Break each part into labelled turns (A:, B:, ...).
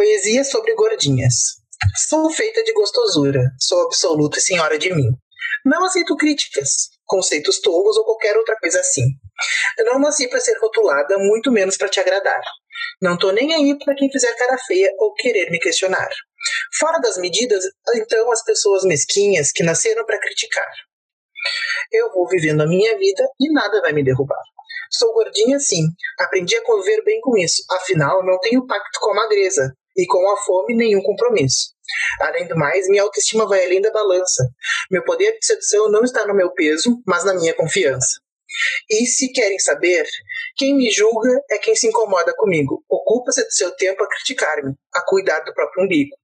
A: Poesia sobre gordinhas. Sou feita de gostosura, sou absoluta e senhora de mim. Não aceito críticas, conceitos tolos ou qualquer outra coisa assim. Eu não nasci para ser rotulada, muito menos para te agradar. Não tô nem aí para quem fizer cara feia ou querer me questionar. Fora das medidas, então as pessoas mesquinhas que nasceram para criticar. Eu vou vivendo a minha vida e nada vai me derrubar. Sou gordinha sim, aprendi a conviver bem com isso, afinal não tenho pacto com a magreza e com a fome nenhum compromisso. Além do mais, minha autoestima vai além da balança. Meu poder de sedução não está no meu peso, mas na minha confiança. E se querem saber, quem me julga é quem se incomoda comigo. Ocupa-se do seu tempo a criticar-me, a cuidar do próprio umbigo.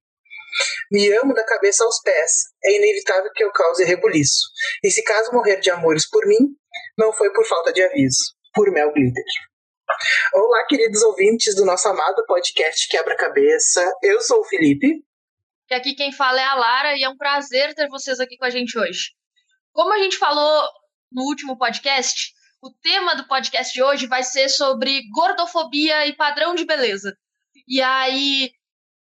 A: Me amo da cabeça aos pés. É inevitável que eu cause rebuliço. E se caso morrer de amores por mim, não foi por falta de aviso. Por Mel Glitter. Olá, queridos ouvintes do nosso amado podcast Quebra-Cabeça. Eu sou o Felipe.
B: E aqui quem fala é a Lara e é um prazer ter vocês aqui com a gente hoje. Como a gente falou no último podcast, o tema do podcast de hoje vai ser sobre gordofobia e padrão de beleza. E aí,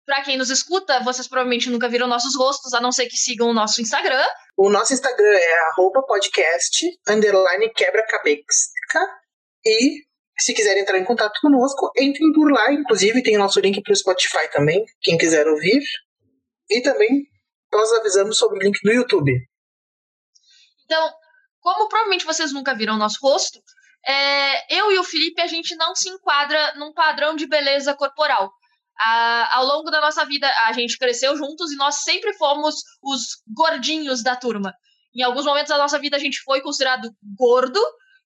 B: para quem nos escuta, vocês provavelmente nunca viram nossos rostos, a não ser que sigam o nosso Instagram.
A: O nosso Instagram é arroba podcast, underline quebra-cabeça. E se quiserem entrar em contato conosco, entrem por lá. Inclusive, tem o nosso link para o Spotify também, quem quiser ouvir. E também nós avisamos sobre o link do YouTube.
B: Então, como provavelmente vocês nunca viram o nosso rosto, é, eu e o Felipe, a gente não se enquadra num padrão de beleza corporal. A, ao longo da nossa vida, a gente cresceu juntos e nós sempre fomos os gordinhos da turma. Em alguns momentos da nossa vida, a gente foi considerado gordo,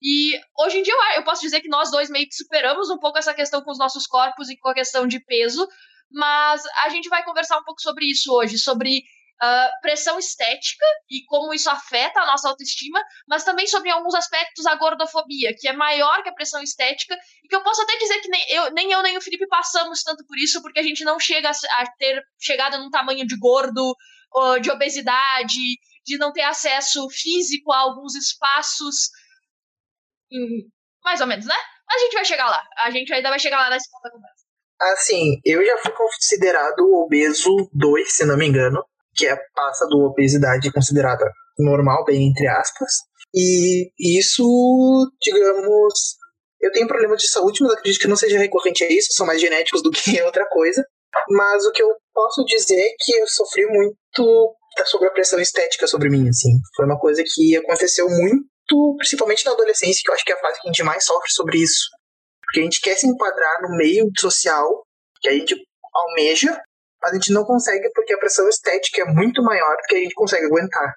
B: e hoje em dia eu, posso dizer que nós dois meio que superamos um pouco essa questão com os nossos corpos e com a questão de peso, mas a gente vai conversar um pouco sobre isso hoje, sobre uh, pressão estética e como isso afeta a nossa autoestima, mas também sobre alguns aspectos da gordofobia, que é maior que a pressão estética, e que eu posso até dizer que nem eu nem, eu, nem o Felipe passamos tanto por isso, porque a gente não chega a ter chegado num tamanho de gordo, de obesidade, de não ter acesso físico a alguns espaços mais ou menos, né? Mas a gente vai chegar lá. A gente ainda vai chegar lá nesse ponto da conversa.
A: Assim, eu já fui considerado obeso 2, se não me engano, que é passa do obesidade considerada normal, bem entre aspas. E isso, digamos, eu tenho problemas de saúde, mas acredito que não seja recorrente a isso, são mais genéticos do que outra coisa. Mas o que eu posso dizer é que eu sofri muito sobre a pressão estética sobre mim, assim. Foi uma coisa que aconteceu muito principalmente na adolescência, que eu acho que é a fase que a gente mais sofre sobre isso. Porque a gente quer se enquadrar no meio social que a gente almeja, mas a gente não consegue porque a pressão estética é muito maior do que a gente consegue aguentar.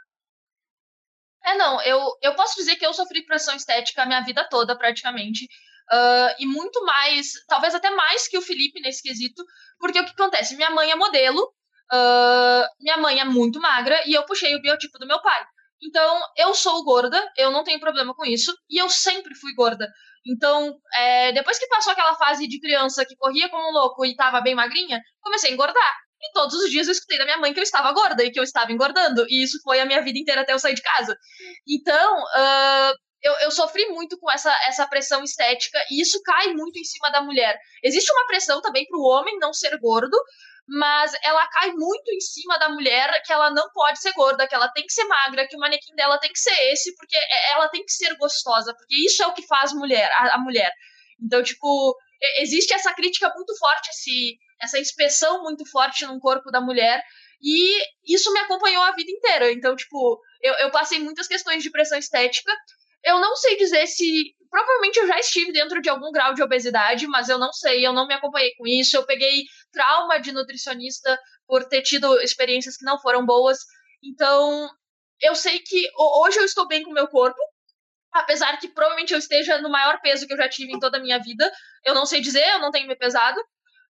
B: É, não, eu, eu posso dizer que eu sofri pressão estética a minha vida toda, praticamente. Uh, e muito mais, talvez até mais que o Felipe nesse quesito, porque o que acontece? Minha mãe é modelo, uh, minha mãe é muito magra e eu puxei o biotipo do meu pai. Então, eu sou gorda, eu não tenho problema com isso, e eu sempre fui gorda. Então, é, depois que passou aquela fase de criança que corria como um louco e tava bem magrinha, comecei a engordar. E todos os dias eu escutei da minha mãe que eu estava gorda e que eu estava engordando. E isso foi a minha vida inteira até eu sair de casa. Então, uh, eu, eu, sofri muito com essa, essa pressão estética e isso cai muito em cima da mulher. Existe uma pressão também para o homem não ser gordo, mas ela cai muito em cima da mulher que ela não pode ser gorda, que ela tem que ser magra, que o manequim dela tem que ser esse, porque é, ela tem que ser gostosa, porque isso é o que faz mulher, a, a mulher. Então, tipo, existe essa crítica muito forte, esse, essa inspeção muito forte no corpo da mulher, e isso me acompanhou a vida inteira. Então, tipo, eu, eu passei muitas questões de pressão estética. Eu não sei dizer se Provavelmente eu já estive dentro de algum grau de obesidade, mas eu não sei, eu não me acompanhei com isso. Eu peguei trauma de nutricionista por ter tido experiências que não foram boas. Então, eu sei que hoje eu estou bem com o meu corpo, apesar que provavelmente eu esteja no maior peso que eu já tive em toda a minha vida. Eu não sei dizer, eu não tenho me pesado,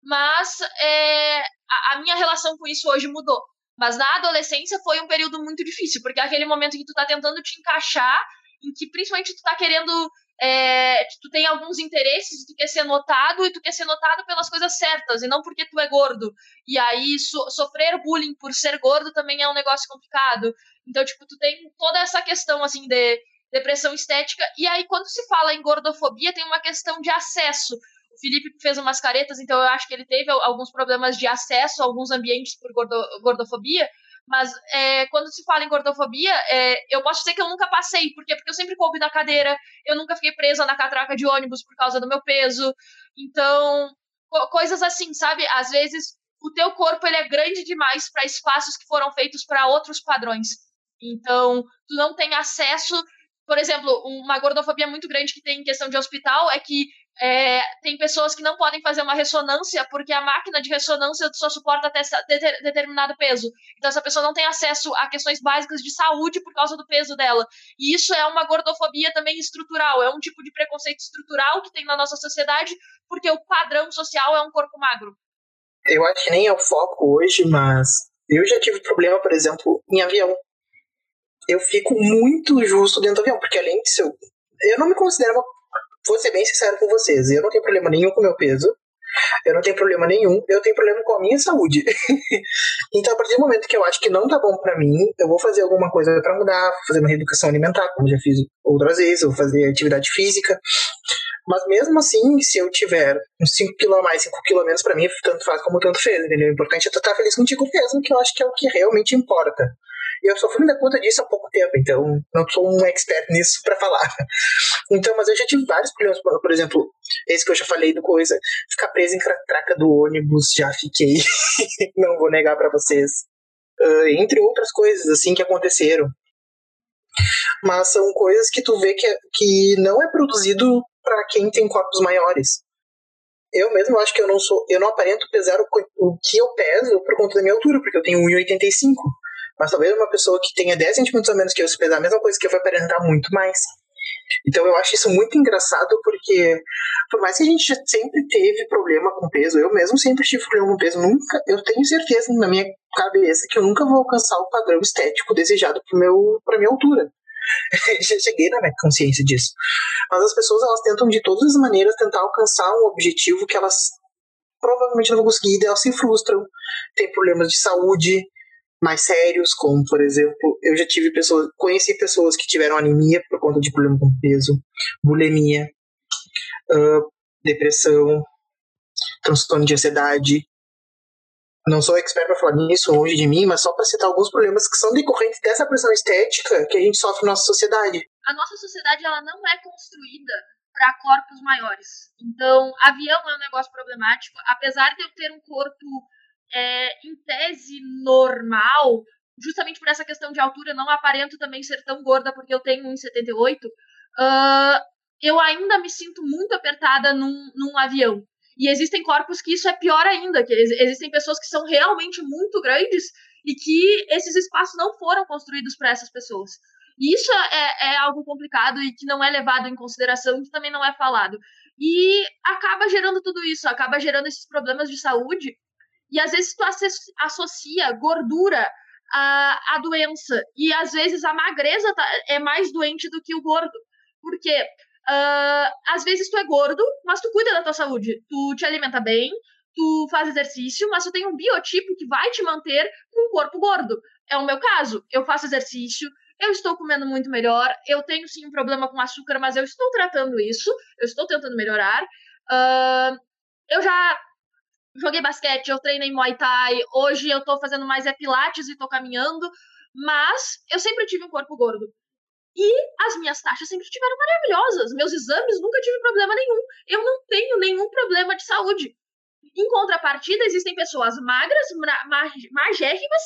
B: mas é, a, a, minha relação com isso hoje mudou. Mas na adolescência foi um período muito difícil, porque é aquele momento que tu tá tentando te encaixar, em que principalmente tu tá querendo é, tu tem alguns interesses tu quer ser notado e tu quer ser notado pelas coisas certas e não porque tu é gordo. E aí so, sofrer bullying por ser gordo também é um negócio complicado. Então, tipo, tu tem toda essa questão assim de depressão estética e aí quando se fala em gordofobia tem uma questão de acesso. O Felipe fez umas caretas, então eu acho que ele teve alguns problemas de acesso a alguns ambientes por gordo, gordofobia. Mas é, quando se fala em gordofobia, é, eu posso dizer que eu nunca passei. Por quê? Porque eu sempre coube na cadeira, eu nunca fiquei presa na catraca de ônibus por causa do meu peso. Então, coisas assim, sabe? Às vezes o teu corpo ele é grande demais para espaços que foram feitos para outros padrões. Então, tu não tem acesso. Por exemplo, uma gordofobia muito grande que tem em questão de hospital é que é, tem pessoas que não podem fazer uma ressonância porque a máquina de ressonância só suporta até determinado peso. Então, essa pessoa não tem acesso a questões básicas de saúde por causa do peso dela. E isso é uma gordofobia também estrutural, é um tipo de preconceito estrutural que tem na nossa sociedade, porque o padrão social é um corpo magro.
A: Eu acho que nem é o foco hoje, mas eu já tive problema, por exemplo, em avião. Eu fico muito justo dentro do avião, porque além de. Eu não me considero uma vou ser bem sincero com vocês, eu não tenho problema nenhum com o meu peso. Eu não tenho problema nenhum, eu tenho problema com a minha saúde. então, a partir do momento que eu acho que não tá bom para mim, eu vou fazer alguma coisa para mudar, fazer uma reeducação alimentar, como já fiz outras vezes, eu vou fazer atividade física. Mas mesmo assim, se eu tiver uns 5 kg a mais, 5 kg menos, pra mim, tanto faz como tanto fez, entendeu? O importante é tu estar tá feliz contigo mesmo, que eu acho que é o que realmente importa. E eu só fui me dar conta disso há pouco tempo, então não sou um expert nisso para falar. Então, mas eu já tive vários problemas, por exemplo, esse que eu já falei do coisa, ficar preso em traca do ônibus, já fiquei, não vou negar para vocês. Uh, entre outras coisas, assim, que aconteceram. Mas são coisas que tu vê que, que não é produzido para quem tem corpos maiores. Eu mesmo acho que eu não sou, eu não aparento pesar o, o que eu peso por conta da minha altura, porque eu tenho 1,85. Mas talvez uma pessoa que tenha 10 centímetros a menos que eu, se pesar a mesma coisa que eu, vai aparentar muito mais. Então eu acho isso muito engraçado porque, por mais que a gente sempre teve problema com peso, eu mesmo sempre tive problema com peso, nunca, eu tenho certeza na minha cabeça que eu nunca vou alcançar o padrão estético desejado para meu, minha altura. Já cheguei na minha consciência disso. Mas as pessoas elas tentam de todas as maneiras tentar alcançar um objetivo que elas provavelmente não vão conseguir, elas se frustram, tem problemas de saúde, mais sérios, como por exemplo, eu já tive pessoas, conheci pessoas que tiveram anemia por conta de problema com peso, bulimia, uh, depressão, transtorno de ansiedade. Não sou expert para falar nisso, longe de mim, mas só para citar alguns problemas que são decorrentes dessa pressão estética que a gente sofre na nossa sociedade.
B: A nossa sociedade ela não é construída para corpos maiores. Então, avião é um negócio problemático, apesar de eu ter um corpo é, em tese normal, justamente por essa questão de altura, não aparento também ser tão gorda porque eu tenho 1,78, uh, eu ainda me sinto muito apertada num, num avião. E existem corpos que isso é pior ainda, que existem pessoas que são realmente muito grandes e que esses espaços não foram construídos para essas pessoas. E isso é, é, algo complicado e que não é levado em consideração, que também não é falado. E acaba gerando tudo isso, acaba gerando esses problemas de saúde e às vezes tu associa gordura à, à doença. E às vezes a magreza tá, é mais doente do que o gordo. Porque uh, às vezes tu é gordo, mas tu cuida da tua saúde. Tu te alimenta bem, tu faz exercício, mas tu tem um biotipo que vai te manter com um corpo gordo. É o meu caso. Eu faço exercício, eu estou comendo muito melhor, eu tenho sim um problema com açúcar, mas eu estou tratando isso, eu estou tentando melhorar. Uh, eu já joguei basquete, eu treinei Muay Thai, hoje eu tô fazendo mais é pilates e tô caminhando, mas eu sempre tive um corpo gordo. E as minhas taxas sempre estiveram maravilhosas, meus exames nunca tive problema nenhum. Eu não tenho nenhum problema de saúde. Em contrapartida, existem pessoas magras, magérrimas,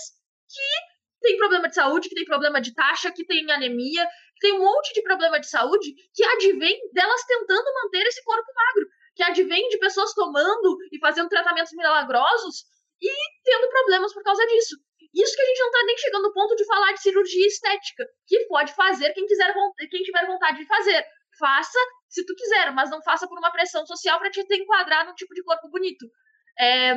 B: que têm problema de saúde, que têm problema de taxa, que têm anemia, que têm um monte de problema de saúde que advém delas tentando manter esse corpo magro que advém de pessoas tomando e fazendo tratamentos milagrosos e tendo problemas por causa disso. Isso que a gente não está nem chegando no ponto de falar de cirurgia estética, que pode fazer quem quiser quem tiver vontade de fazer. Faça se tu quiser, mas não faça por uma pressão social para te enquadrar num tipo de corpo bonito. É,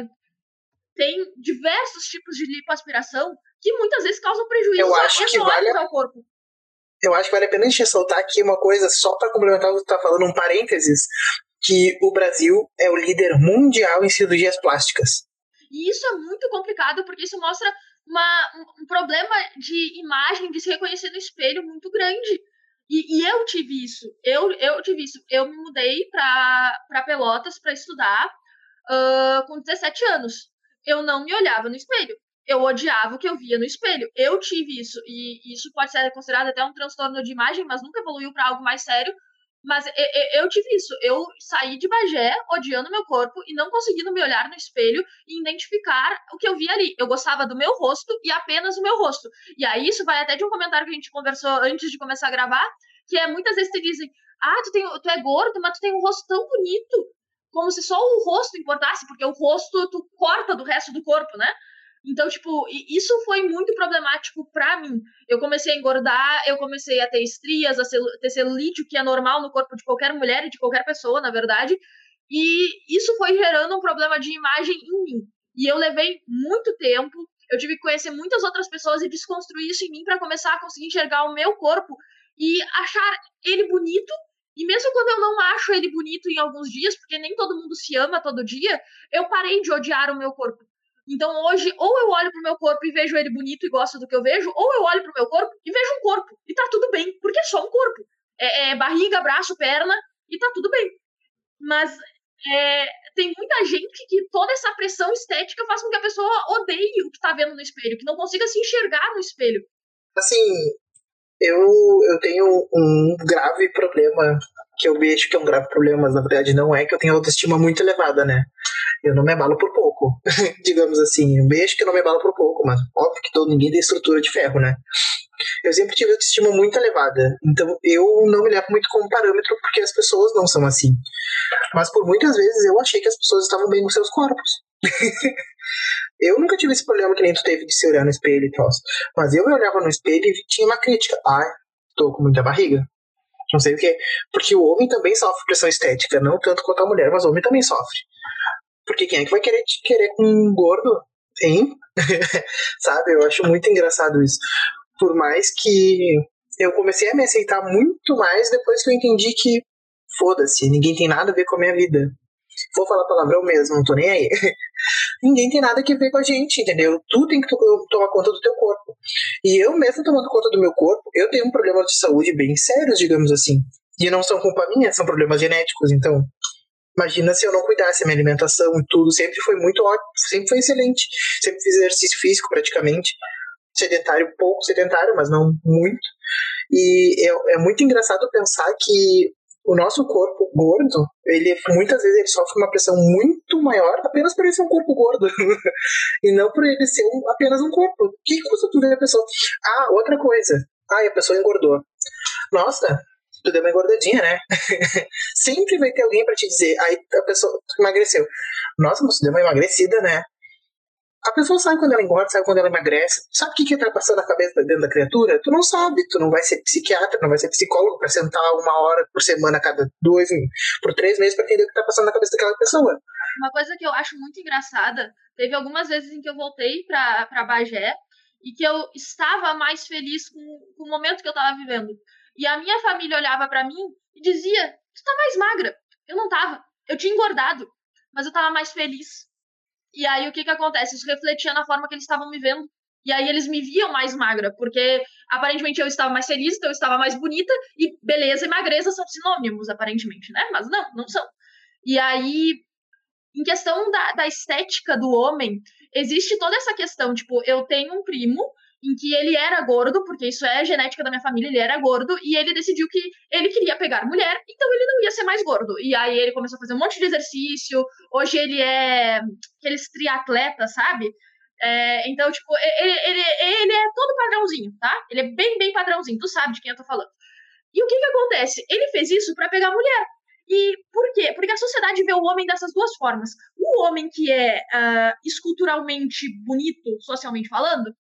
B: tem diversos tipos de lipoaspiração que muitas vezes causam prejuízo
A: Eu acho que vale
B: ao corpo.
A: Eu acho que vale a pena a gente ressaltar aqui uma coisa, só para complementar o que tu tá falando, um parênteses que o Brasil é o líder mundial em cirurgias plásticas.
B: E isso é muito complicado porque isso mostra uma, um problema de imagem, de se reconhecer no espelho muito grande. E, e, eu tive isso. Eu, eu tive isso. Eu me mudei para Pelotas para estudar uh, com 17 anos. Eu não me olhava no espelho. Eu odiava o que eu via no espelho. Eu tive isso. E isso pode ser considerado até um transtorno de imagem, mas nunca evoluiu para algo mais sério. Mas eu, eu tive isso. Eu saí de Bagé odiando meu corpo e não conseguindo me olhar no espelho e identificar o que eu via ali. Eu gostava do meu rosto e apenas o meu rosto. E aí isso vai até de um comentário que a gente conversou antes de começar a gravar, que é muitas vezes te dizem: "Ah, tu tem, tu é gordo, mas tu tem um rosto tão bonito". Como se só o rosto importasse, porque o rosto tu corta do resto do corpo, né? Então, tipo, isso foi muito problemático para mim. Eu comecei a engordar, eu comecei a ter estrias, a ter celulite, o que é normal no corpo de qualquer mulher e de qualquer pessoa, na verdade. E isso foi gerando um problema de imagem em mim. E eu levei muito tempo, eu tive que conhecer muitas outras pessoas e desconstruir isso em mim para começar a conseguir enxergar o meu corpo e achar ele bonito. E mesmo quando eu não acho ele bonito em alguns dias, porque nem todo mundo se ama todo dia, eu parei de odiar o meu corpo. Então hoje, ou eu olho pro meu corpo e vejo ele bonito e gosto do que eu vejo, ou eu olho pro meu corpo e vejo um corpo. E tá tudo bem, porque é só um corpo. É, é barriga, braço, perna, e tá tudo bem. Mas é, tem muita gente que toda essa pressão estética faz com que a pessoa odeie o que tá vendo no espelho, que não consiga se enxergar no espelho.
A: Assim, eu, eu tenho um grave problema, que eu vejo que é um grave problema, mas na verdade não é, que eu tenho autoestima muito elevada, né? eu não me abalo por pouco, digamos assim. Um beijo que eu não me abalo por pouco, mas óbvio que todo, ninguém tem estrutura de ferro, né? Eu sempre tive autoestima muito elevada, então eu não me levo muito como parâmetro porque as pessoas não são assim. Mas por muitas vezes eu achei que as pessoas estavam bem com seus corpos. eu nunca tive esse problema que nem tu teve de se olhar no espelho e tal. Mas eu me olhava no espelho e tinha uma crítica. Ai, tô com muita barriga. Não sei o que. Porque o homem também sofre pressão estética, não tanto quanto a mulher, mas o homem também sofre. Porque quem é que vai querer te querer com um gordo? Hein? Sabe? Eu acho muito engraçado isso. Por mais que eu comecei a me aceitar muito mais depois que eu entendi que foda-se, ninguém tem nada a ver com a minha vida. Vou falar palavrão mesmo, não tô nem aí. ninguém tem nada a ver com a gente, entendeu? Tu tem que tomar conta do teu corpo. E eu mesmo tomando conta do meu corpo, eu tenho um problema de saúde bem sérios, digamos assim. E não são culpa minha, são problemas genéticos, então Imagina se eu não cuidasse, minha alimentação e tudo sempre foi muito ótimo, sempre foi excelente. Sempre fiz exercício físico praticamente. Sedentário, pouco sedentário, mas não muito. E é, é muito engraçado pensar que o nosso corpo gordo, ele muitas vezes ele sofre uma pressão muito maior apenas por ele ser um corpo gordo e não por ele ser um, apenas um corpo. Que custa tu ver a pessoa? Ah, outra coisa. Ah, a pessoa engordou. Nossa, tu deu uma engordadinha, né? Sempre vai ter alguém para te dizer, aí a pessoa emagreceu. Nossa, mas tu deu uma emagrecida, né? A pessoa sabe quando ela engorda, sabe quando ela emagrece. Sabe o que, que tá passando na cabeça dentro da criatura? Tu não sabe. Tu não vai ser psiquiatra, não vai ser psicólogo para sentar uma hora por semana cada dois, por três meses para entender o que tá passando na cabeça daquela pessoa.
B: Uma coisa que eu acho muito engraçada, teve algumas vezes em que eu voltei pra, pra Bagé e que eu estava mais feliz com, com o momento que eu tava vivendo. E a minha família olhava para mim e dizia: Tu tá mais magra. Eu não tava. Eu tinha engordado, mas eu tava mais feliz. E aí o que que acontece? Isso refletia na forma que eles estavam me vendo. E aí eles me viam mais magra, porque aparentemente eu estava mais feliz, então eu estava mais bonita, e beleza e magreza são sinônimos, aparentemente, né? Mas não, não são. E aí, em questão da, da estética do homem, existe toda essa questão, tipo, eu tenho um primo em que ele era gordo, porque isso é genética da minha família, ele era gordo, e ele decidiu que ele queria pegar mulher, então ele não ia ser mais gordo. E aí ele começou a fazer um monte de exercício, hoje ele é aqueles triatletas, sabe? É, então, tipo, ele, ele, ele é todo padrãozinho, tá? Ele é bem, bem padrãozinho, tu sabe de quem eu tô falando. E o que que acontece? Ele fez isso para pegar mulher. E por quê? Porque a sociedade vê o homem dessas duas formas. O homem que é uh, esculturalmente bonito, socialmente falando,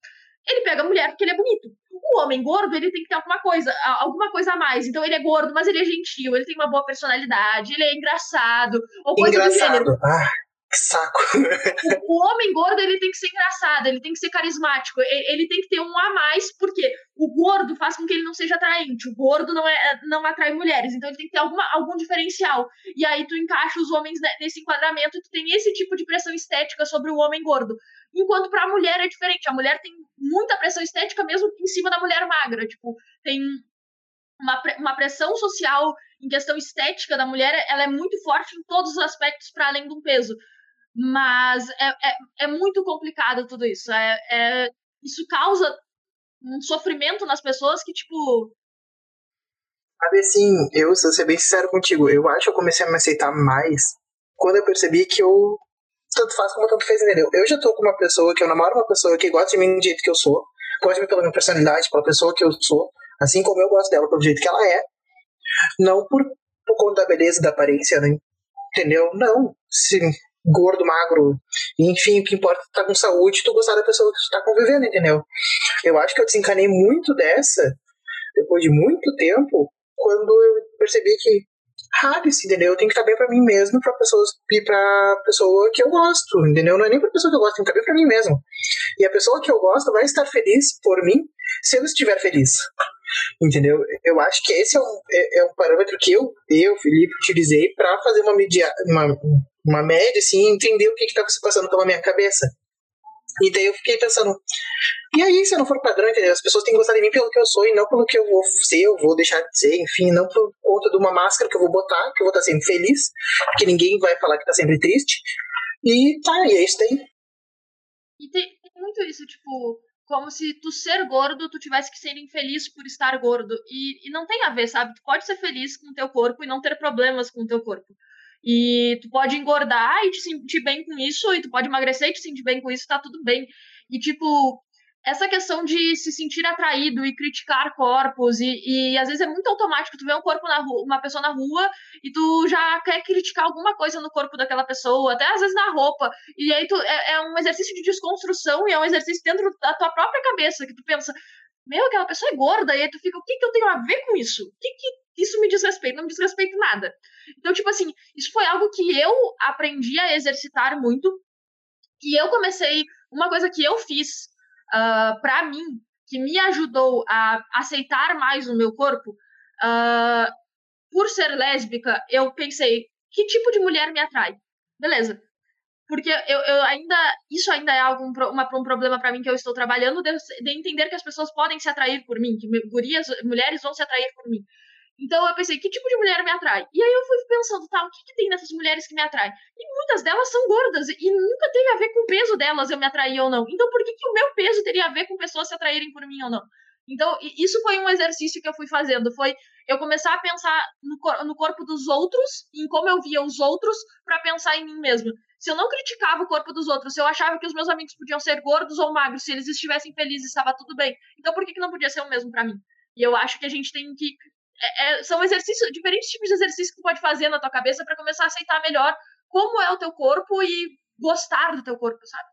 B: ele pega a mulher porque ele é bonito. O homem gordo, ele tem que ter alguma coisa, alguma coisa a mais. Então ele é gordo, mas ele é gentil, ele tem uma boa personalidade, ele é engraçado, ou coisa engraçado. do gênero.
A: Ah, que saco.
B: O, homem gordo, ele tem que ser engraçado, ele tem que ser carismático, ele, ele, tem que ter um a mais, porque o gordo faz com que ele não seja atraente. O gordo não, é, não atrai mulheres, então ele tem que ter alguma, algum diferencial. E aí tu encaixa os homens nesse enquadramento e tu tem esse tipo de pressão estética sobre o homem gordo. Enquanto para a mulher é diferente. A mulher tem muita pressão estética mesmo em cima da mulher magra. Tipo, tem uma, uma pressão social em questão estética da mulher, ela é muito forte em todos os aspectos para além do peso. Mas é, é, é, muito complicado tudo isso. É, é, isso causa um sofrimento nas pessoas que, tipo.
A: Sabe assim, eu, se eu ser bem sincero contigo, eu acho que eu comecei a me aceitar mais quando eu percebi que eu tanto faz como tanto fez, entendeu? Eu já tô com uma pessoa que eu namoro uma pessoa que gosta de mim do jeito que eu sou, gosta de mim pela minha personalidade, pela pessoa que eu sou, assim como eu gosto dela pelo jeito que ela é, não por, por conta da beleza, da aparência, né? entendeu? Não, sim, gordo, magro, enfim, o que importa é tá com saúde tu gostar da pessoa que tu tá convivendo, entendeu? Eu acho que eu desencanei muito dessa, depois de muito tempo, quando eu percebi que rale-se, entendeu? Eu tenho que estar bem pra mim mesmo pra pessoas e pra pessoa que eu gosto, entendeu? Não é nem pra pessoa que eu gosto, tem que estar bem pra mim mesmo. E a pessoa que eu gosto vai estar feliz por mim se eu estiver feliz. Entendeu? Eu acho que esse é um, é, é um parâmetro que eu, eu, Felipe, utilizei para fazer uma, media, uma, uma média, assim, entender o que estava se passando pela minha cabeça. E daí eu fiquei pensando, e aí, se eu não for padrão, entendeu? As pessoas têm que gostar de mim pelo que eu sou e não pelo que eu vou ser, eu vou deixar de ser, enfim, não por conta de uma máscara que eu vou botar, que eu vou estar sempre feliz, porque ninguém vai falar que tá sempre triste. E tá, e é isso
B: aí. E tem, tem muito isso, tipo, como se tu ser gordo, tu tivesse que ser infeliz por estar gordo. E, e não tem a ver, sabe? Tu pode ser feliz com o teu corpo e não ter problemas com o teu corpo. E tu pode engordar e te sentir bem com isso, e tu pode emagrecer e te sentir bem com isso, tá tudo bem. E, tipo, essa questão de se sentir atraído e criticar corpos, e, e às vezes é muito automático, tu vê um corpo na rua, uma pessoa na rua, e tu já quer criticar alguma coisa no corpo daquela pessoa, até às vezes na roupa, e aí tu, é, é um exercício de desconstrução, e é um exercício dentro da tua própria cabeça, que tu pensa, meu, aquela pessoa é gorda, e aí tu fica, o que, que eu tenho a ver com isso? O que, que isso me diz respeito? Não me diz respeito nada. Então, tipo assim, isso foi algo que eu aprendi a exercitar muito, e eu comecei, uma coisa que eu fiz uh, ah, para mim, que me ajudou a aceitar mais o meu corpo, uh, por ser lésbica, eu pensei, que tipo de mulher me atrai? Beleza. Porque eu, eu ainda. Isso ainda é algo, uma, um problema para mim que eu estou trabalhando, de, de, entender que as pessoas podem se atrair por mim, que gurias, mulheres vão se atrair por mim. Então eu pensei, que tipo de mulher me atrai? E aí eu fui pensando, tá, o que, que tem nessas mulheres que me atraem? E muitas delas são gordas e nunca teve a ver com o peso delas eu me atrair ou não. Então por que, que o meu peso teria a ver com pessoas se atraírem por mim ou não? Então, isso foi um exercício que eu fui fazendo. Foi eu começar a pensar no, no corpo dos outros, em como eu via os outros, para pensar em mim mesmo. Se eu não criticava o corpo dos outros, se eu achava que os meus amigos podiam ser gordos ou magros, se eles estivessem felizes, estava tudo bem. Então, por que, que não podia ser o mesmo para mim? E eu acho que a gente tem que é, é, são exercícios, diferentes tipos de exercícios que tu pode fazer na tua cabeça para começar a aceitar melhor como é o teu corpo e gostar do teu corpo, sabe?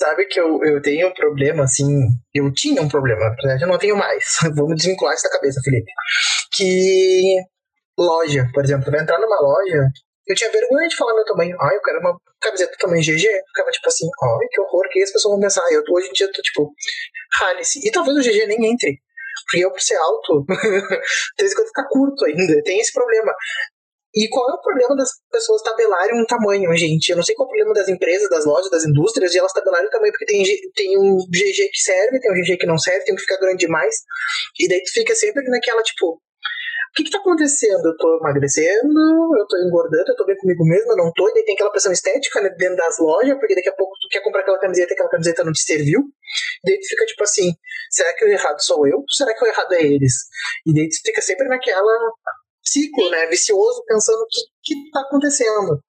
A: Sabe que eu, eu tenho um problema, assim, eu tinha um problema, na verdade eu não tenho mais. Vamos desvincular isso da cabeça, Felipe. Que loja, por exemplo, vai entrar numa loja, eu tinha vergonha de falar meu tamanho. Ai, eu quero uma camiseta tamanho GG. Ficava tipo assim, ai, que horror, que as pessoas vão pensar. Eu hoje em dia tô tipo, rale-se. E talvez o GG nem entre. Porque eu, por ser alto, tem que ficar curto ainda. Tem esse problema. E qual é o problema das pessoas tabelarem um tamanho, gente? Eu não sei qual é o problema das empresas, das lojas, das indústrias, de elas tabelarem o tamanho, porque tem, tem um GG que serve, tem um GG que não serve, tem um que fica grande demais. E daí tu fica sempre naquela, tipo, o que, que tá acontecendo? Eu tô emagrecendo, eu tô engordando, eu tô bem comigo mesmo, eu não tô, e daí tem aquela pressão estética né, dentro das lojas, porque daqui a pouco tu quer comprar aquela camiseta e aquela camiseta não te serviu. E daí tu fica tipo assim, será que o errado sou eu? Será que o errado é eles? E daí tu fica sempre naquela ciclo, né, vicioso, pensando o que, que tá acontecendo.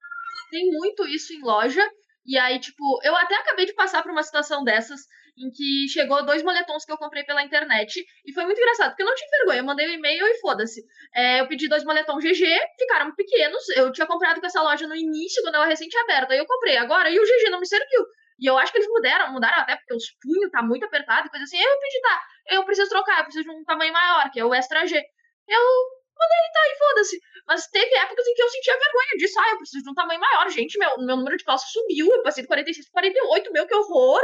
B: Tem muito isso em loja, e aí, tipo, eu até acabei de passar por uma situação dessas, em que chegou dois moletons que eu comprei pela internet. E foi muito engraçado, porque eu não tinha vergonha. Eu mandei um e-mail e foda-se. É, eu pedi dois moletons GG, ficaram pequenos. Eu tinha comprado com essa loja no início, quando ela recente aberta. Aí eu comprei agora e o GG não me serviu. E eu acho que eles mudaram, mudaram até porque os punhos tá muito apertado coisa assim. Eu pedi, tá, eu preciso trocar, eu preciso de um tamanho maior, que é o Extra G. Eu mandei, tá, e foda-se. Mas teve épocas em que eu sentia vergonha disso. Ah, eu preciso de um tamanho maior. Gente, meu, meu número de calças subiu. Eu passei de 46 para 48, meu, que horror.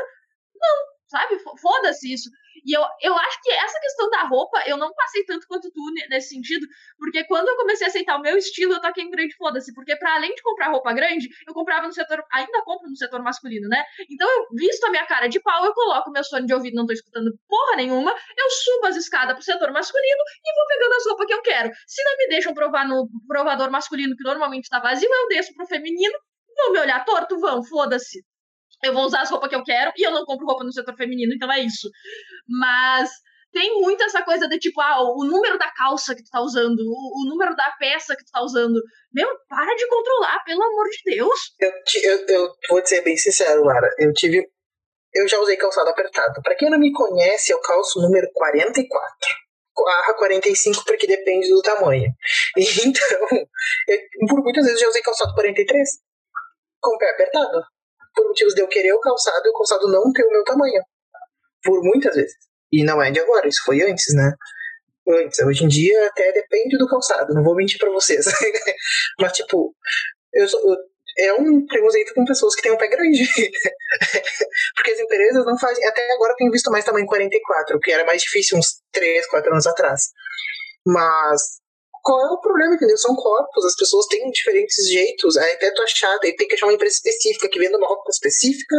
B: Não, sabe? Foda-se isso. E eu, eu acho que essa questão da roupa, eu não passei tanto quanto tu nesse sentido, porque quando eu comecei a aceitar o meu estilo, eu toquei em grande foda-se, porque para além de comprar roupa grande, eu comprava no setor, ainda compro no setor masculino, né? Então eu visto a minha cara de pau, eu coloco meu fone de ouvido, não tô escutando porra nenhuma, eu subo as escadas pro setor masculino e vou pegando as roupas que eu quero. Se não me deixam provar no provador masculino, que normalmente tá vazio, eu desço pro feminino, vão me olhar torto? Vão, foda-se eu vou usar as roupas que eu quero e eu não compro roupa no setor feminino, então é isso. Mas tem muito essa coisa de tipo, ah, o número da calça que tu tá usando, o, o, número da peça que tu tá usando. Meu, para de controlar, pelo amor de Deus.
A: Eu, eu, eu vou ser bem sincero, Lara. Eu tive. Eu já usei calçado apertado. Para quem não me conhece, eu calço número 44. Barra 45, porque depende do tamanho. Então, eu, por muitas vezes eu já usei calçado 43 com o pé apertado por motivos de eu querer o calçado e o calçado não ter o meu tamanho. Por muitas vezes. E não é de agora, isso foi antes, né? Antes. Hoje em dia até depende do calçado, não vou mentir para vocês. Mas, tipo, eu, sou, eu é um preconceito com pessoas que têm um pé grande. Porque as empresas não fazem. Até agora eu tenho visto mais tamanho 44, que era mais difícil uns 3, 4 anos atrás. Mas qual é o problema, entendeu? São corpos, as pessoas têm diferentes jeitos, aí até tu achar, tem que achar uma empresa específica que venda uma roupa específica,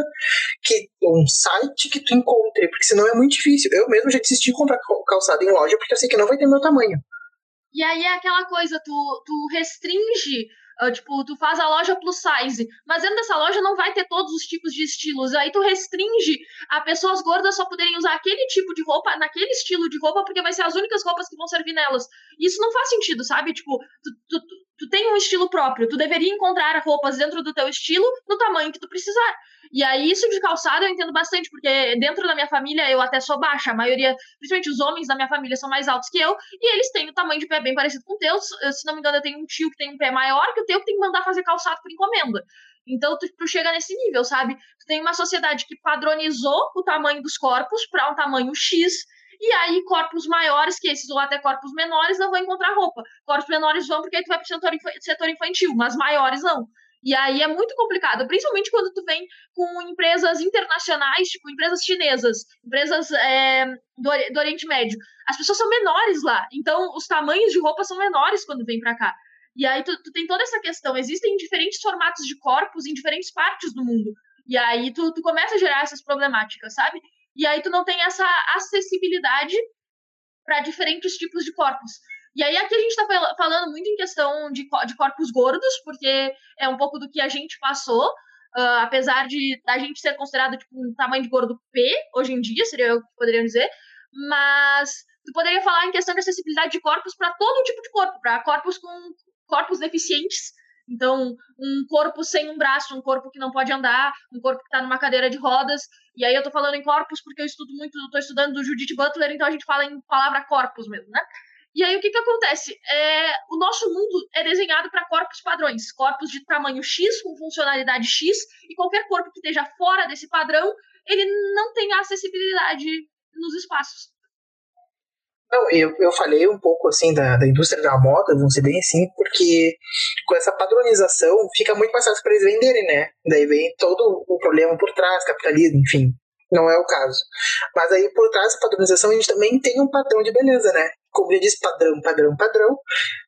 A: que um site que tu encontre, porque senão é muito difícil. Eu mesmo já desisti de comprar calçado em loja porque eu sei que não vai ter meu tamanho.
B: E aí é aquela coisa, tu, tu restringe tipo, tu faz a loja plus size, mas dentro dessa loja não vai ter todos os tipos de estilos. Aí tu restringe a pessoas gordas só poderem usar aquele tipo de roupa, naquele estilo de roupa, porque vai ser as únicas roupas que vão servir nelas. Isso não faz sentido, sabe? Tipo, tu, tu, tu tem um estilo próprio. Tu deveria encontrar roupas dentro do teu estilo, no tamanho que tu precisar. E aí, isso de calçado eu entendo bastante, porque dentro da minha família eu até sou baixa. A maioria, principalmente os homens da minha família, são mais altos que eu, e eles têm o tamanho de pé bem parecido com o teu. Se não me engano, eu tenho um tio que tem um pé maior que o teu, que tem que mandar fazer calçado por encomenda. Então, tu, tu chega nesse nível, sabe? Tu tem uma sociedade que padronizou o tamanho dos corpos para um tamanho X, e aí, corpos maiores que esses, ou até corpos menores, não vão encontrar roupa. Corpos menores vão porque aí tu vai pro setor infantil, mas maiores não. E aí é muito complicado, principalmente quando tu vem com empresas internacionais, tipo empresas chinesas, empresas é, do, do, Oriente Médio. As pessoas são menores lá, então os tamanhos de roupa são menores quando vem para cá. E aí tu, tu, tem toda essa questão. Existem diferentes formatos de corpos em diferentes partes do mundo. E aí tu, tu começa a gerar essas problemáticas, sabe? E aí tu não tem essa acessibilidade para diferentes tipos de corpos. E aí aqui a gente está falando muito em questão de, de corpos gordos, porque é um pouco do que a gente passou, uh, apesar de a gente ser considerado tipo, um tamanho de gordo P, hoje em dia, seria o que poderia dizer, mas tu poderia falar em questão de acessibilidade de corpos para todo tipo de corpo, para corpos com corpos deficientes, então, um corpo sem um braço, um corpo que não pode andar, um corpo que está numa cadeira de rodas. E aí eu tô falando em corpos porque eu estudo muito, tô estudando do Judith Butler, então a gente fala em palavra corpos mesmo, né? E aí o que, que acontece? É, o nosso mundo é desenhado para corpos padrões, corpos de tamanho X com funcionalidade X, e qualquer corpo que esteja fora desse padrão, ele não tem acessibilidade nos espaços.
A: Não, eu, eu falei um pouco assim da, da indústria da moda, vamos ser bem assim, porque com essa padronização fica muito mais fácil para eles venderem, né? Daí vem todo o problema por trás, capitalismo, enfim não é o caso. Mas aí por trás da padronização a gente também tem um padrão de beleza, né? Como ele diz, padrão, padrão, padrão.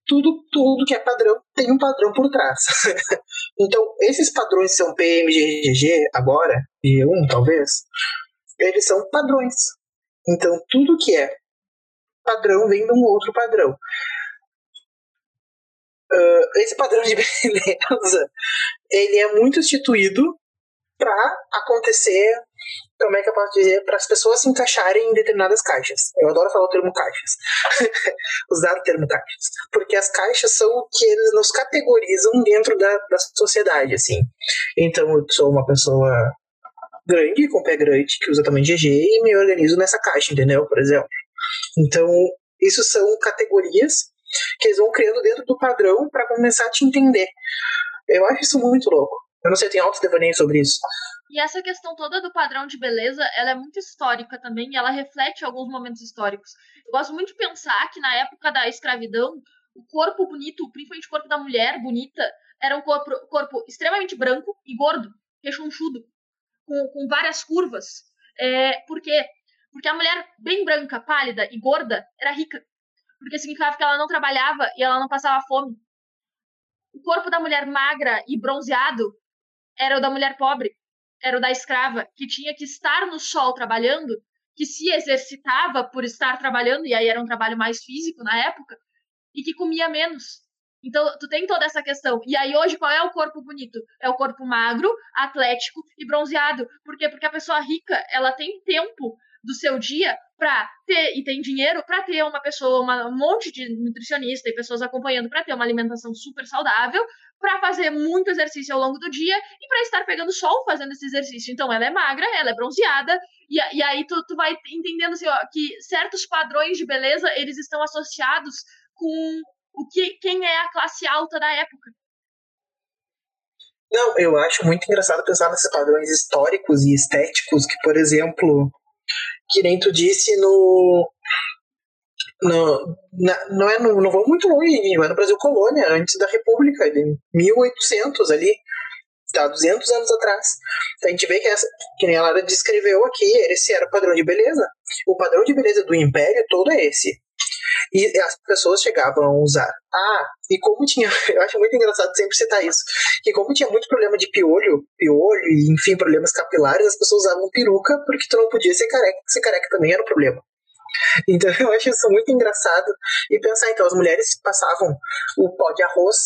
A: Tudo, tudo que é padrão tem um padrão por trás. então, esses padrões são PMGGG agora, G1 talvez, eles são padrões. Então, tudo que é padrão vem de um outro padrão. Uh, esse padrão de beleza, ele é muito instituído para acontecer como é que eu posso dizer, para as pessoas se encaixarem em determinadas caixas. Eu adoro falar o termo caixas. Usar o termo caixas. Porque as caixas são o que eles nos categorizam dentro da, da sociedade, assim. Então, eu sou uma pessoa grande, com pé grande, que usa também GG, e me organizo nessa caixa, entendeu? Por exemplo. Então, isso são categorias que eles vão criando dentro do padrão para começar a te entender. Eu acho isso muito louco. Eu não sei, tem altos devaneios sobre isso.
B: E essa questão toda do padrão de beleza, ela é muito histórica também, e ela reflete alguns momentos históricos. Eu gosto muito de pensar que na época da escravidão, o corpo bonito, principalmente o corpo da mulher bonita, era um corpo, corpo extremamente branco e gordo, rechonchudo, com, com várias curvas. É, porque Porque a mulher bem branca, pálida e gorda era rica. Porque significava que ela não trabalhava e ela não passava fome. O corpo da mulher magra e bronzeado era o da mulher pobre, era o da escrava, que tinha que estar no sol trabalhando, que se exercitava por estar trabalhando, e aí era um trabalho mais físico na época, e que comia menos. Então, tu tem toda essa questão. E aí, hoje, qual é o corpo bonito? É o corpo magro, atlético e bronzeado. Por quê? Porque a pessoa rica, ela tem tempo do seu dia para ter e tem dinheiro para ter uma pessoa, uma, um monte de nutricionista e pessoas acompanhando para ter uma alimentação super saudável, para fazer muito exercício ao longo do dia e para estar pegando sol fazendo esse exercício. Então ela é magra, ela é bronzeada e, e aí tu, tu vai entendendo assim, ó, que certos padrões de beleza eles estão associados com o que quem é a classe alta da época.
A: Não, eu acho muito engraçado pensar nesses padrões históricos e estéticos que, por exemplo, que nem tu disse no. no na, não, é no, não vou muito longe, é no Brasil colônia, antes da República, de 1800 ali, tá, 200 anos atrás. Então a gente vê que, essa, que nem ela descreveu aqui, esse era o padrão de beleza. O padrão de beleza do Império todo é esse. E as pessoas chegavam a usar. Ah, e como tinha. Eu acho muito engraçado sempre citar isso. Que como tinha muito problema de piolho, piolho e, enfim, problemas capilares, as pessoas usavam peruca porque tu não podia ser careca, ser careca também era um problema. Então eu acho isso muito engraçado. E pensar, então, as mulheres passavam o pó de arroz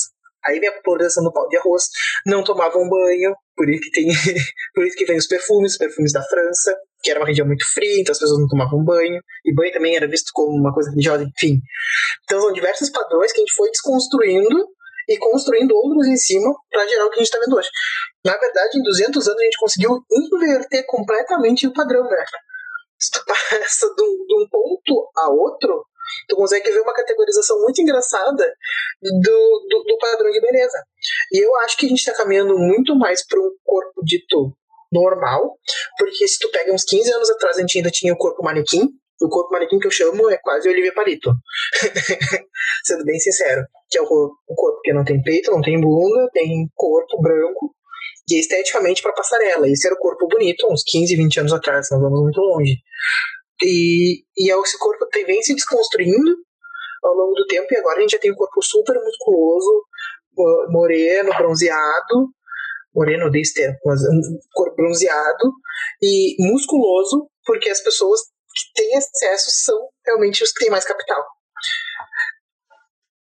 A: Aí vem a popularização do pau de arroz, não tomavam banho, por isso que tem, por isso que vem os perfumes, os perfumes da França, que era uma região muito fria, então as pessoas não tomavam banho, e banho também era visto como uma coisa religiosa, enfim. Então são diversos padrões que a gente foi desconstruindo e construindo outros em cima para gerar o que a gente está vendo hoje. Na verdade, em 200 anos a gente conseguiu inverter completamente o padrão, né? Se tu passa de um, de um ponto a outro, tu consegue ver uma categorização muito engraçada do, do, do padrão de beleza. E eu acho que a gente está caminhando muito mais para um corpo dito normal, porque se tu pega uns 15 anos atrás, a gente ainda tinha o corpo manequim, o corpo manequim que eu chamo é quase Olivia Palito. Sendo bem sincero. Que é o corpo, o corpo que não tem peito, não tem bunda, tem corpo branco, e é esteticamente para passarela. Esse era o corpo bonito, uns 15, 20 anos atrás, não vamos muito longe. E, e é esse corpo vem se desconstruindo ao longo do tempo, e agora a gente já tem um corpo super musculoso, moreno, bronzeado, moreno desse tempo, mas um corpo bronzeado e musculoso, porque as pessoas que têm acesso são realmente os que têm mais capital.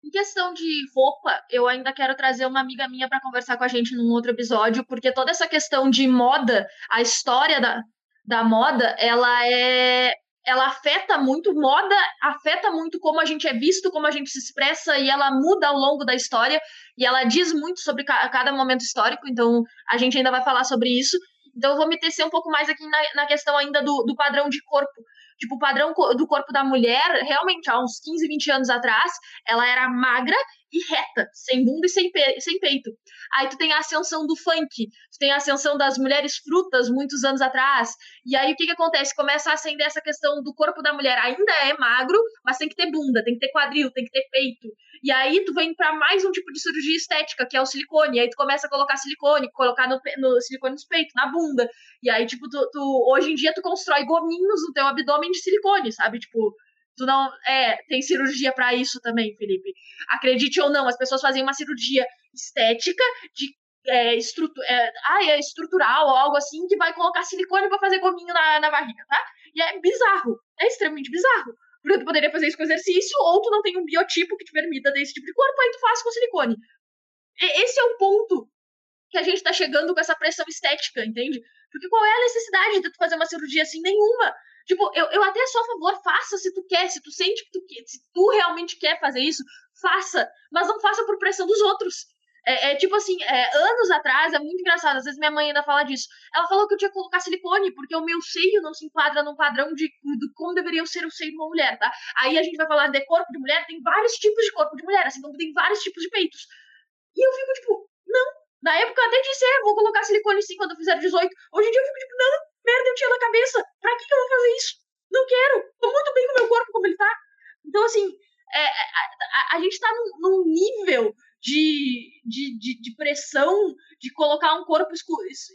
B: Em questão de roupa, eu ainda quero trazer uma amiga minha para conversar com a gente num outro episódio, porque toda essa questão de moda, a história da, da moda, ela é ela afeta muito, moda afeta muito como a gente é visto, como a gente se expressa e ela muda ao longo da história e ela diz muito sobre cada momento histórico, então a gente ainda vai falar sobre isso. Então eu vou me tecer um pouco mais aqui na, na questão ainda do, do padrão de corpo. Tipo, o padrão do corpo da mulher, realmente, há uns 15, 20 anos atrás, ela era magra e reta, sem bunda e sem, pe sem peito. Aí tu tem a ascensão do funk, tu tem a ascensão das mulheres frutas muitos anos atrás. E aí o que que acontece? Começa a acender essa questão do corpo da mulher. Ainda é magro, mas tem que ter bunda, tem que ter quadril, tem que ter peito. E aí tu vem para mais um tipo de cirurgia estética, que é o silicone. E aí tu começa a colocar silicone, colocar no, no silicone nos peitos, na bunda. E aí, tipo, tu, tu, hoje em dia tu constrói gominhos no teu abdômen de silicone, sabe? Tipo, Tu não. É, tem cirurgia para isso também, Felipe. Acredite ou não, as pessoas fazem uma cirurgia estética de. É, estrutu é, ah, é estrutural ou algo assim que vai colocar silicone para fazer gominho na, na barriga, tá? E é bizarro. É extremamente bizarro. Porque tu poderia fazer isso com exercício, ou tu não tem um biotipo que te permita desse tipo de corpo, aí tu faz com silicone. E esse é o ponto que a gente tá chegando com essa pressão estética, entende? Porque qual é a necessidade de tu fazer uma cirurgia assim? Nenhuma. Tipo, eu, eu até sou a favor, faça se tu quer, se tu sente que tu quer, se tu realmente quer fazer isso, faça, mas não faça por pressão dos outros. É, é tipo assim, é, anos atrás, é muito engraçado, às vezes minha mãe ainda fala disso. Ela falou que eu tinha que colocar silicone, porque o meu seio não se enquadra num padrão de, de como deveria ser o seio de uma mulher, tá? Aí a gente vai falar de corpo de mulher, tem vários tipos de corpo de mulher, assim como tem vários tipos de peitos. E eu fico tipo, não. Na época eu até disse, é, vou colocar silicone sim quando eu fizer 18. Hoje em dia eu fico tipo, não, merda eu tinha na cabeça. Pra que, que eu vou fazer isso? Não quero. Tô muito bem com o meu corpo como ele tá. Então, assim, é, é a, a, a, gente tá num, num nível de, de, de, de, pressão de colocar um corpo escu, es,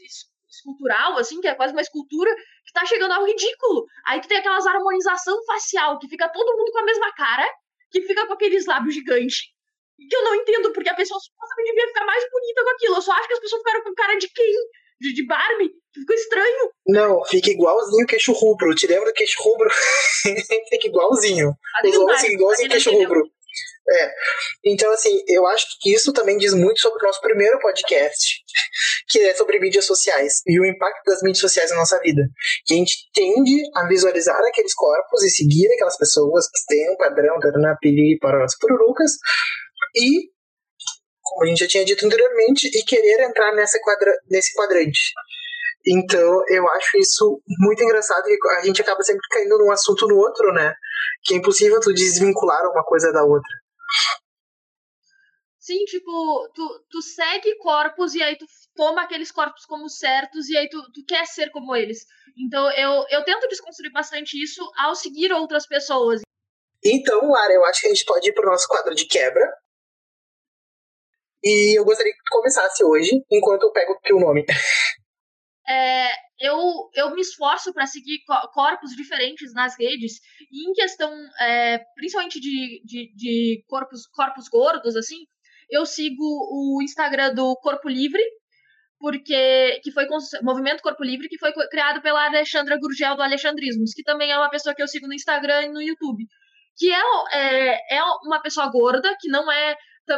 B: escultural, assim, que é quase uma escultura, que tá chegando ao ridículo. Aí tu tem aquelas harmonização facial, que fica todo mundo com a mesma cara, que fica com aqueles lábios gigantes, que eu não entendo, porque a pessoa supostamente devia ficar mais bonita com aquilo. Eu só acho que as pessoas ficaram com cara de quem? De, de Barbie? Ficou estranho.
A: Não, fica igualzinho o queixo rubro. Te lembra do queixo rubro? fica igualzinho. Igualzinho, igualzinho o queixo rubro. É. Então, assim, eu acho que isso também diz muito sobre o nosso primeiro podcast, que é sobre mídias sociais e o impacto das mídias sociais na nossa vida. Que a gente tende a visualizar aqueles corpos e seguir aquelas pessoas que têm um padrão, na piri, para as pururucas, e, como a gente já tinha dito anteriormente, e querer entrar nessa quadra nesse quadrante. Então, eu acho isso muito engraçado que a gente acaba sempre caindo num assunto no outro, né? Que é impossível tu desvincular uma coisa da outra.
B: Sim, tipo, tu, tu segue corpos e aí tu toma aqueles corpos como certos e aí tu, tu quer ser como eles. Então eu, eu tento desconstruir bastante isso ao seguir outras pessoas.
A: Então, Lara, eu acho que a gente pode ir pro nosso quadro de quebra. E eu gostaria que tu começasse hoje, enquanto eu pego aqui o nome.
B: É, eu, eu me esforço para seguir corpos diferentes nas redes, e em questão, é, principalmente de, de, de, corpos, corpos gordos, assim, eu sigo o Instagram do Corpo Livre, porque que foi Movimento Corpo Livre, que foi criado pela Alexandra Gurgel do Alexandrismos, que também é uma pessoa que eu sigo no Instagram e no YouTube. Que é, é, é uma pessoa gorda, que não é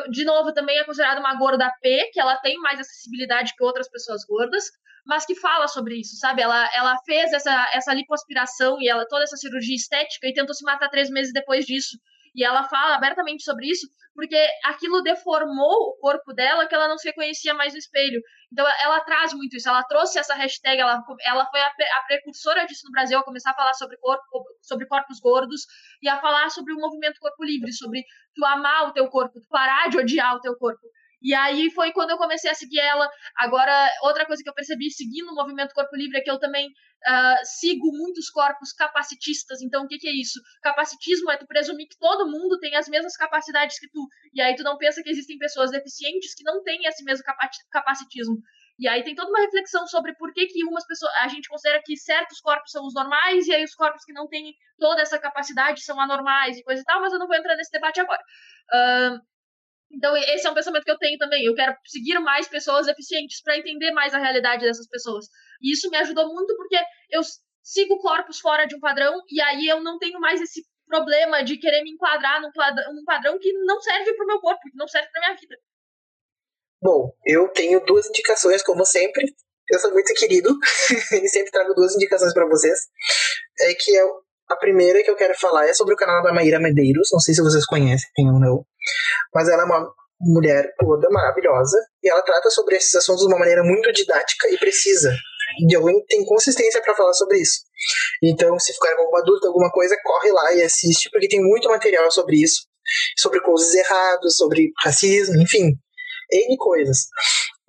B: de novo, também é considerada uma gorda P, que ela tem mais acessibilidade que outras pessoas gordas, mas que fala sobre isso, sabe? Ela, ela fez essa, essa lipoaspiração e ela toda essa cirurgia estética e tentou se matar três meses depois disso. E ela fala abertamente sobre isso, porque aquilo deformou o corpo dela que ela não se reconhecia mais no espelho. Então ela traz muito isso, ela trouxe essa hashtag, ela, ela foi a, a precursora disso no Brasil, a começar a falar sobre, corpo, sobre corpos gordos e a falar sobre o movimento corpo livre, sobre tu amar o teu corpo, tu parar de odiar o teu corpo. E aí foi quando eu comecei a seguir ela. Agora, outra coisa que eu percebi seguindo o movimento Corpo Livre é que eu também uh, sigo muitos corpos capacitistas. Então, o que, que, é isso? Capacitismo é tu presumir que todo mundo tem as mesmas capacidades que tu. E aí tu não pensa que existem pessoas deficientes que não têm esse mesmo capacitismo. E aí tem toda uma reflexão sobre por que, que umas pessoas. A gente considera que certos corpos são os normais, e aí os corpos que não têm toda essa capacidade são anormais e coisa e tal, mas eu não vou entrar nesse debate agora. Uh, então, esse é um pensamento que eu tenho também. Eu quero seguir mais pessoas eficientes para entender mais a realidade dessas pessoas. E isso me ajudou muito porque eu sigo corpos fora de um padrão e aí eu não tenho mais esse problema de querer me enquadrar num padrão, num padrão que não serve para o meu corpo, que não serve para minha vida.
A: Bom, eu tenho duas indicações, como sempre. Eu sou muito querido e sempre trago duas indicações para vocês. É que é a primeira que eu quero falar é sobre o canal da Maíra Medeiros. Não sei se vocês conhecem ou não. Mas ela é uma mulher toda maravilhosa e ela trata sobre esses assuntos de uma maneira muito didática e precisa. E alguém tem consistência para falar sobre isso. Então, se ficar com alguma dúvida, alguma coisa, corre lá e assiste, porque tem muito material sobre isso. Sobre coisas erradas, sobre racismo, enfim, N coisas.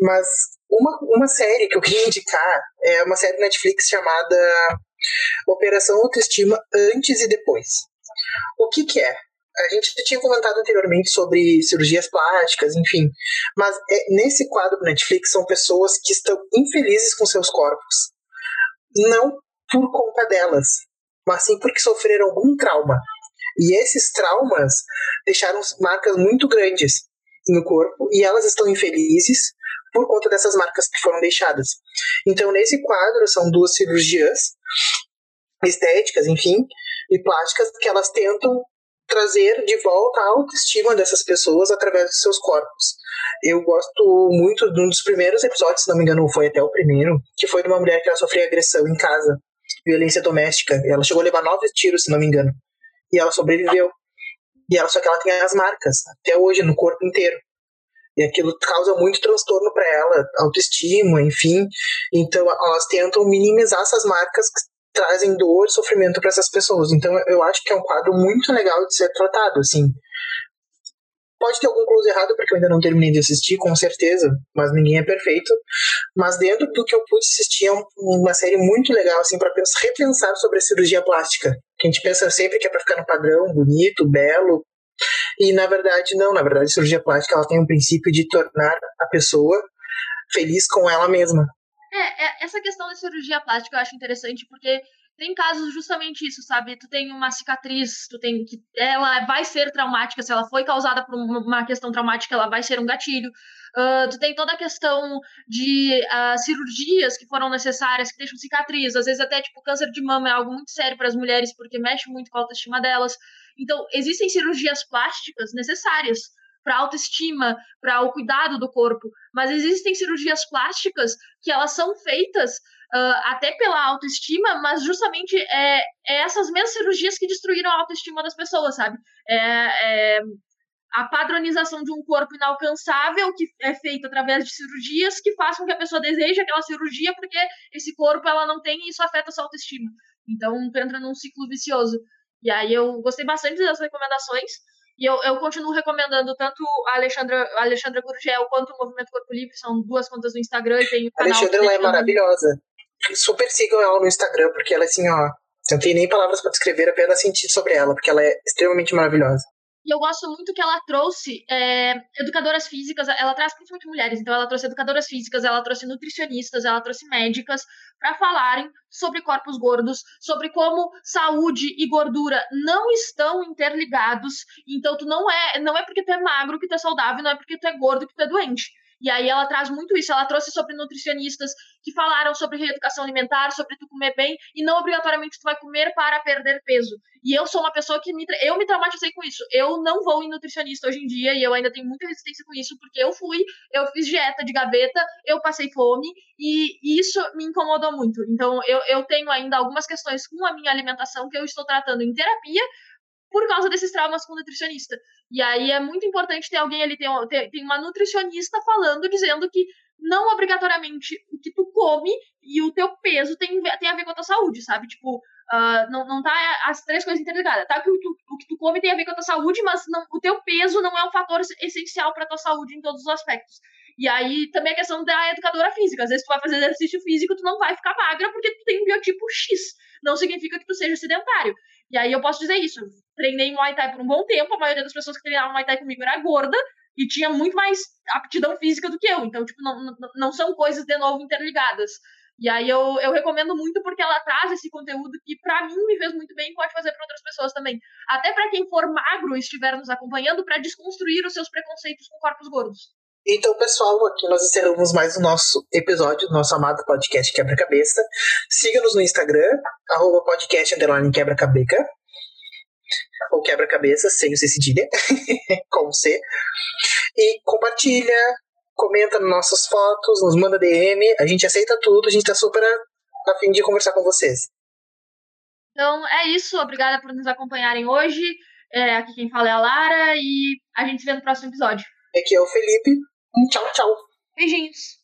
A: Mas uma, uma série que eu queria indicar é uma série Netflix chamada Operação Autoestima Antes e Depois. O que, que é? A gente tinha comentado anteriormente sobre cirurgias plásticas, enfim. Mas é, nesse quadro do Netflix são pessoas que estão infelizes com seus corpos. Não por conta delas, mas sim porque sofreram algum trauma. E esses traumas deixaram marcas muito grandes no corpo e elas estão infelizes por conta dessas marcas que foram deixadas. Então, nesse quadro, são duas cirurgias estéticas, enfim, e plásticas que elas tentam trazer de volta a autoestima dessas pessoas através dos seus corpos. Eu gosto muito de um dos primeiros episódios, se não me engano, foi até o primeiro, que foi de uma mulher que ela sofreu agressão em casa, violência doméstica. Ela chegou a levar nove tiros, se não me engano, e ela sobreviveu. E ela só que ela tem as marcas até hoje no corpo inteiro. E aquilo causa muito transtorno para ela, autoestima, enfim. Então elas tentam minimizar essas marcas trazem dor e sofrimento para essas pessoas. Então eu acho que é um quadro muito legal de ser tratado, assim. Pode ter algum close errado, porque eu ainda não terminei de assistir, com certeza, mas ninguém é perfeito. Mas dentro do que eu pude assistir, é uma série muito legal, assim, para repensar sobre a cirurgia plástica. Que a gente pensa sempre que é para ficar no padrão, bonito, belo, e na verdade, não, na verdade, a cirurgia plástica ela tem um princípio de tornar a pessoa feliz com ela mesma.
B: É, é, essa questão da cirurgia plástica eu acho interessante, porque tem casos justamente isso, sabe? Tu tem uma cicatriz, tu tem que ela vai ser traumática se ela foi causada por uma questão traumática, ela vai ser um gatilho. Uh, tu tem toda a questão de uh, cirurgias que foram necessárias, que deixam cicatriz. Às vezes até tipo câncer de mama é algo muito sério para as mulheres porque mexe muito com a autoestima delas. Então existem cirurgias plásticas necessárias para autoestima, para o cuidado do corpo, mas existem cirurgias plásticas que elas são feitas uh, até pela autoestima, mas justamente é, é, essas mesmas cirurgias que destruíram a autoestima das pessoas, sabe? É, é a padronização de um corpo inalcançável que é feito através de cirurgias que façam que a pessoa deseje aquela cirurgia porque esse corpo ela não tem e isso afeta a sua autoestima. Então entra num ciclo vicioso. E aí eu gostei bastante das recomendações. E eu, eu continuo recomendando tanto a Alexandra, a Alexandra Gurgel quanto o Movimento Corpo Livre, são duas contas no Instagram e tem o
A: canal. A Alexandra é maravilhosa super sigam ela no Instagram, porque ela é assim, ó. Não tem nem palavras para descrever, apenas sentir sobre ela, porque ela é extremamente maravilhosa.
B: E eu gosto muito que ela trouxe é, educadoras físicas, ela traz principalmente mulheres, então ela trouxe educadoras físicas, ela trouxe nutricionistas, ela trouxe médicas para falarem sobre corpos gordos, sobre como saúde e gordura não estão interligados. Então tu não é, não é porque tu é magro que tu é saudável, não é porque tu é gordo que tu é doente. E aí ela traz muito isso. Ela trouxe sobre nutricionistas que falaram sobre reeducação alimentar, sobre tu comer bem e não obrigatoriamente tu vai comer para perder peso. E eu sou uma pessoa que me, eu me traumatizei com isso. Eu não vou em nutricionista hoje em dia e eu ainda tenho muita resistência com isso porque eu fui, eu fiz dieta de gaveta, eu passei fome e isso me incomodou muito. Então eu, eu tenho ainda algumas questões com a minha alimentação que eu estou tratando em terapia por causa desses traumas com nutricionista. E aí é muito importante ter alguém ali, tem, tem uma nutricionista falando, dizendo que não obrigatoriamente o que tu come e o teu peso tem, tem a ver com a tua saúde, sabe? Tipo, uh, não, não tá as três coisas interligadas. Tá que o, o que tu come tem a ver com a tua saúde, mas não, o teu peso não é um fator essencial para tua saúde em todos os aspectos. E aí também a questão da educadora física. Às vezes tu vai fazer exercício físico, tu não vai ficar magra porque tu tem um biotipo X. Não significa que tu seja sedentário. E aí eu posso dizer isso. Treinei Muay Thai por um bom tempo, a maioria das pessoas que treinavam Muay Thai comigo era gorda e tinha muito mais aptidão física do que eu. Então, tipo, não, não, não são coisas, de novo, interligadas. E aí eu, eu recomendo muito porque ela traz esse conteúdo que para mim me fez muito bem e pode fazer para outras pessoas também. Até para quem for magro e estiver nos acompanhando para desconstruir os seus preconceitos com corpos gordos.
A: Então, pessoal, aqui nós encerramos mais o nosso episódio do nosso amado podcast Quebra-Cabeça. Siga-nos no Instagram, arroba podcast quebra-cabeca. Ou quebra-cabeça, sem o C cedilha, com C. E compartilha, comenta nas nossas fotos, nos manda DM. A gente aceita tudo, a gente tá super a fim de conversar com vocês.
B: Então, é isso. Obrigada por nos acompanharem hoje. É, aqui quem fala é a Lara e a gente se vê no próximo episódio.
A: Aqui é o Felipe. Tchau, tchau.
B: Beijinhos.